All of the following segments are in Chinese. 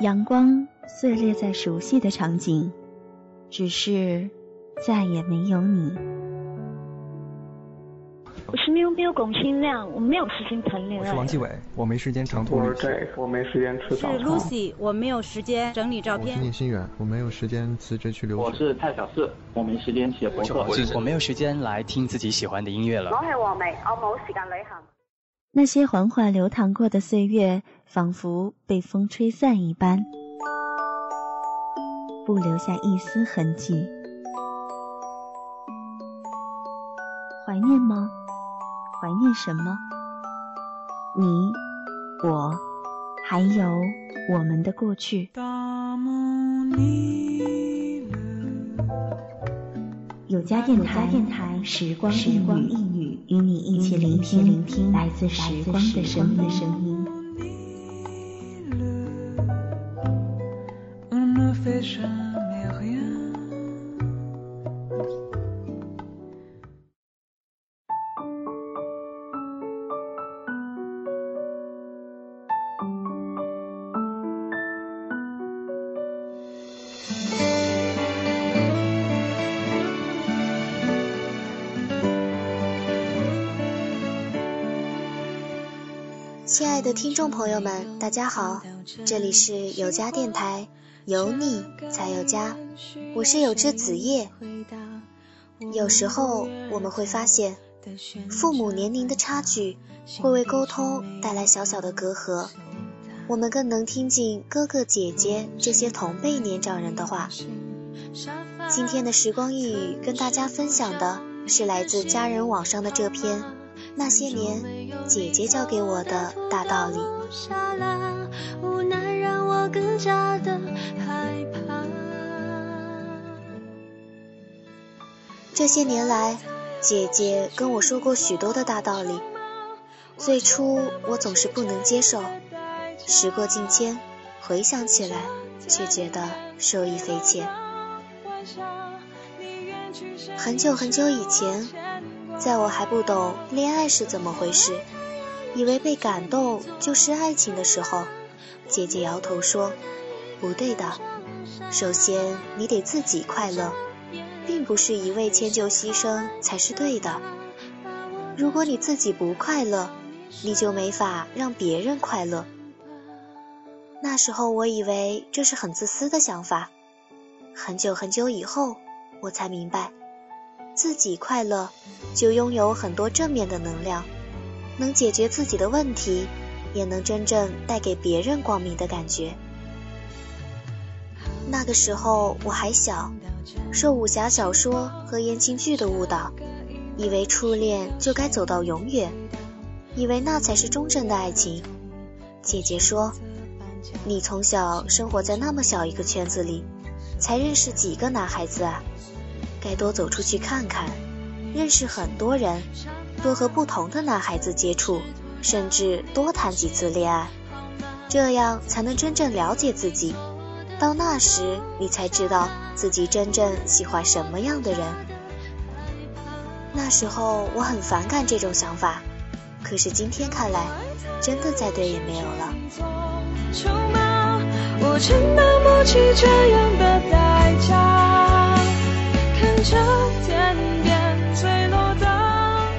阳光碎裂在熟悉的场景，只是再也没有你。我是喵喵龚新亮，我没有时间谈恋爱。我是王继伟，我没时间长途旅行。我没时间吃早餐。是 Lucy，我没有时间整理照片。我是聂心远，我没有时间辞职去留学。我是蔡小四，我没时间写博客。我没有时间来听自己喜欢的音乐了。我是王梅，我冇时间旅行。那些缓缓流淌过的岁月，仿佛被风吹散一般，不留下一丝痕迹。怀念吗？怀念什么？你、我，还有我们的过去。有家电台，时光时光一语，与你一起聆听聆听来自时光的声音。亲爱的听众朋友们，大家好，这里是有家电台，有你才有家，我是有只子夜。有时候我们会发现，父母年龄的差距会为沟通带来小小的隔阂，我们更能听进哥哥姐姐这些同辈年长人的话。今天的时光一语跟大家分享的是来自家人网上的这篇。那些年，姐姐教给我的大道理。这些年来，姐姐跟我说过许多的大道理。最初我总是不能接受，时过境迁，回想起来，却觉得受益匪浅。很久很久以前。在我还不懂恋爱是怎么回事，以为被感动就是爱情的时候，姐姐摇头说：“不对的，首先你得自己快乐，并不是一味迁就牺牲才是对的。如果你自己不快乐，你就没法让别人快乐。”那时候我以为这是很自私的想法，很久很久以后，我才明白。自己快乐，就拥有很多正面的能量，能解决自己的问题，也能真正带给别人光明的感觉。那个时候我还小，受武侠小说和言情剧的误导，以为初恋就该走到永远，以为那才是忠贞的爱情。姐姐说：“你从小生活在那么小一个圈子里，才认识几个男孩子啊？”该多走出去看看，认识很多人，多和不同的男孩子接触，甚至多谈几次恋爱，这样才能真正了解自己。到那时，你才知道自己真正喜欢什么样的人。那时候我很反感这种想法，可是今天看来，真的再对也没有了。我承担不起这样的代价。着点点坠落的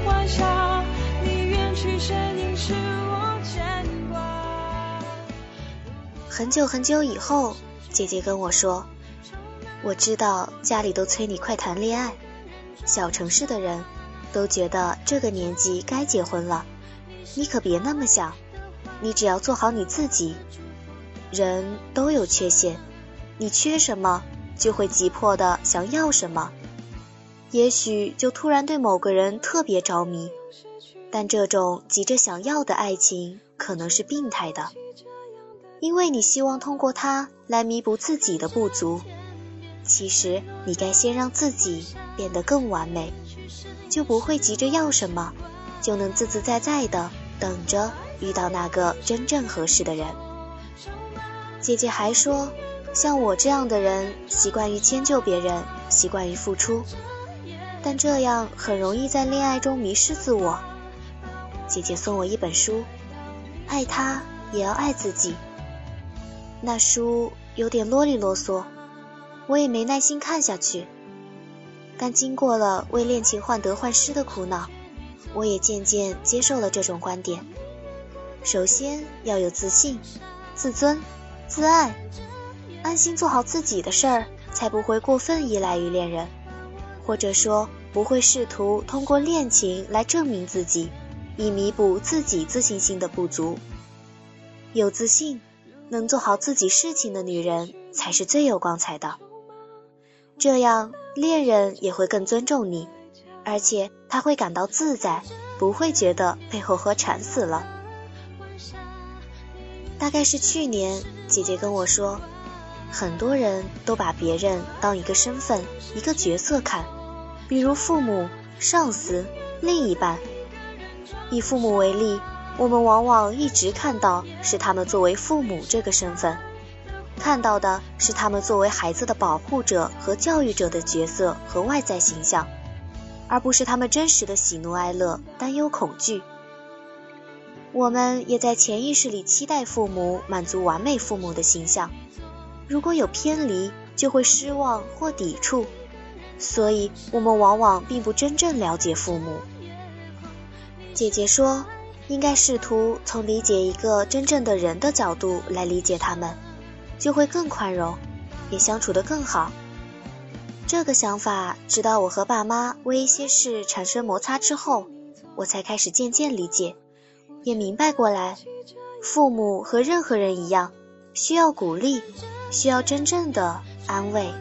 晚霞，你远去身影是我牵挂。很久很久以后，姐姐跟我说：“我知道家里都催你快谈恋爱，小城市的人都觉得这个年纪该结婚了，你可别那么想，你只要做好你自己。人都有缺陷，你缺什么就会急迫的想要什么。”也许就突然对某个人特别着迷，但这种急着想要的爱情可能是病态的，因为你希望通过他来弥补自己的不足。其实你该先让自己变得更完美，就不会急着要什么，就能自自在在的等着遇到那个真正合适的人。姐姐还说，像我这样的人，习惯于迁就别人，习惯于付出。但这样很容易在恋爱中迷失自我。姐姐送我一本书，《爱他也要爱自己》。那书有点啰里啰嗦，我也没耐心看下去。但经过了为恋情患得患失的苦恼，我也渐渐接受了这种观点。首先要有自信、自尊、自爱，安心做好自己的事儿，才不会过分依赖于恋人，或者说不会试图通过恋情来证明自己，以弥补自己自信心的不足。有自信、能做好自己事情的女人才是最有光彩的。这样，恋人也会更尊重你，而且他会感到自在，不会觉得被活活馋死了。大概是去年，姐姐跟我说，很多人都把别人当一个身份、一个角色看，比如父母、上司、另一半。以父母为例，我们往往一直看到是他们作为父母这个身份，看到的是他们作为孩子的保护者和教育者的角色和外在形象，而不是他们真实的喜怒哀乐、担忧恐惧。我们也在潜意识里期待父母满足完美父母的形象，如果有偏离，就会失望或抵触，所以我们往往并不真正了解父母。姐姐说，应该试图从理解一个真正的人的角度来理解他们，就会更宽容，也相处得更好。这个想法，直到我和爸妈为一些事产生摩擦之后，我才开始渐渐理解。也明白过来，父母和任何人一样，需要鼓励，需要真正的安慰。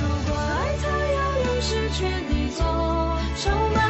如果爱他要用失去你做筹码，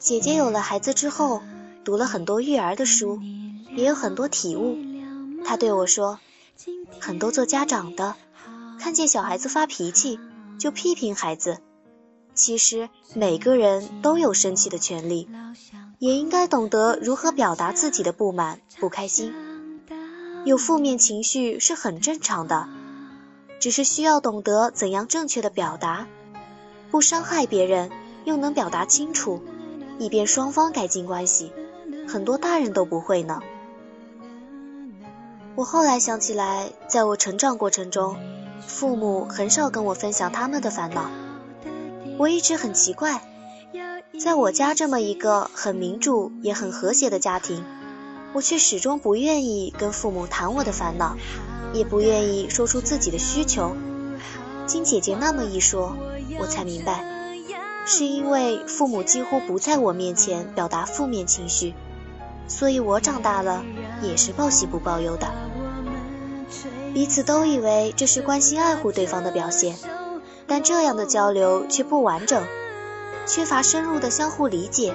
姐姐有了孩子之后，读了很多育儿的书，也有很多体悟。她对我说，很多做家长的，看见小孩子发脾气就批评孩子。其实每个人都有生气的权利，也应该懂得如何表达自己的不满、不开心。有负面情绪是很正常的，只是需要懂得怎样正确的表达，不伤害别人，又能表达清楚。以便双方改进关系，很多大人都不会呢。我后来想起来，在我成长过程中，父母很少跟我分享他们的烦恼。我一直很奇怪，在我家这么一个很民主也很和谐的家庭，我却始终不愿意跟父母谈我的烦恼，也不愿意说出自己的需求。经姐姐那么一说，我才明白。是因为父母几乎不在我面前表达负面情绪，所以我长大了也是报喜不报忧的。彼此都以为这是关心爱护对方的表现，但这样的交流却不完整，缺乏深入的相互理解，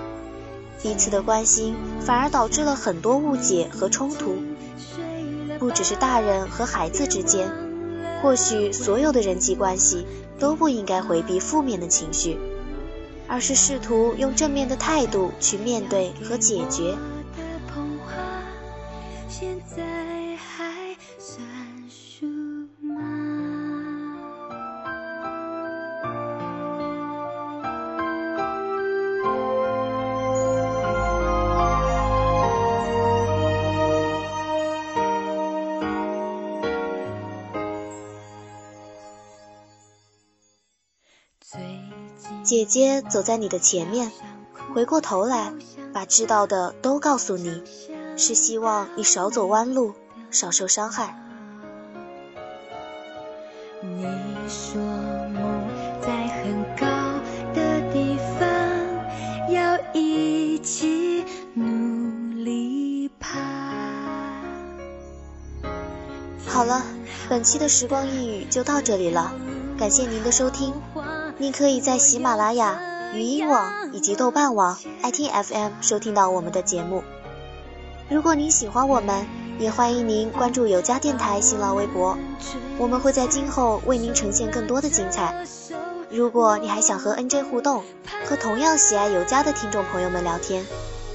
彼此的关心反而导致了很多误解和冲突。不只是大人和孩子之间，或许所有的人际关系都不应该回避负面的情绪。而是试图用正面的态度去面对和解决。姐姐走在你的前面，回过头来把知道的都告诉你，是希望你少走弯路，少受伤害。你说梦在很高的地方，要一起努力爬。好了，本期的时光一语就到这里了，感谢您的收听。您可以在喜马拉雅、语音网以及豆瓣网、爱听 FM 收听到我们的节目。如果您喜欢我们，也欢迎您关注有家电台新浪微博，我们会在今后为您呈现更多的精彩。如果你还想和 NJ 互动，和同样喜爱有家的听众朋友们聊天，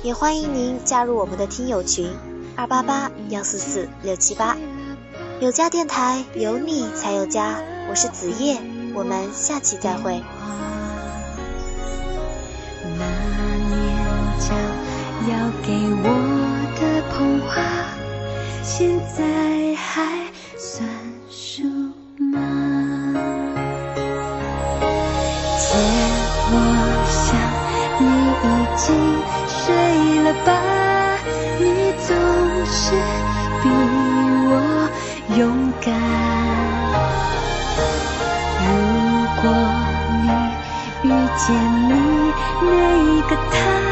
也欢迎您加入我们的听友群二八八幺四四六七八。有家电台有你才有家，我是子夜，我们下期再会。那年将要给我的童话，现在还算数吗？借我想你已经睡了吧，你总是比我。勇敢。见你那个他，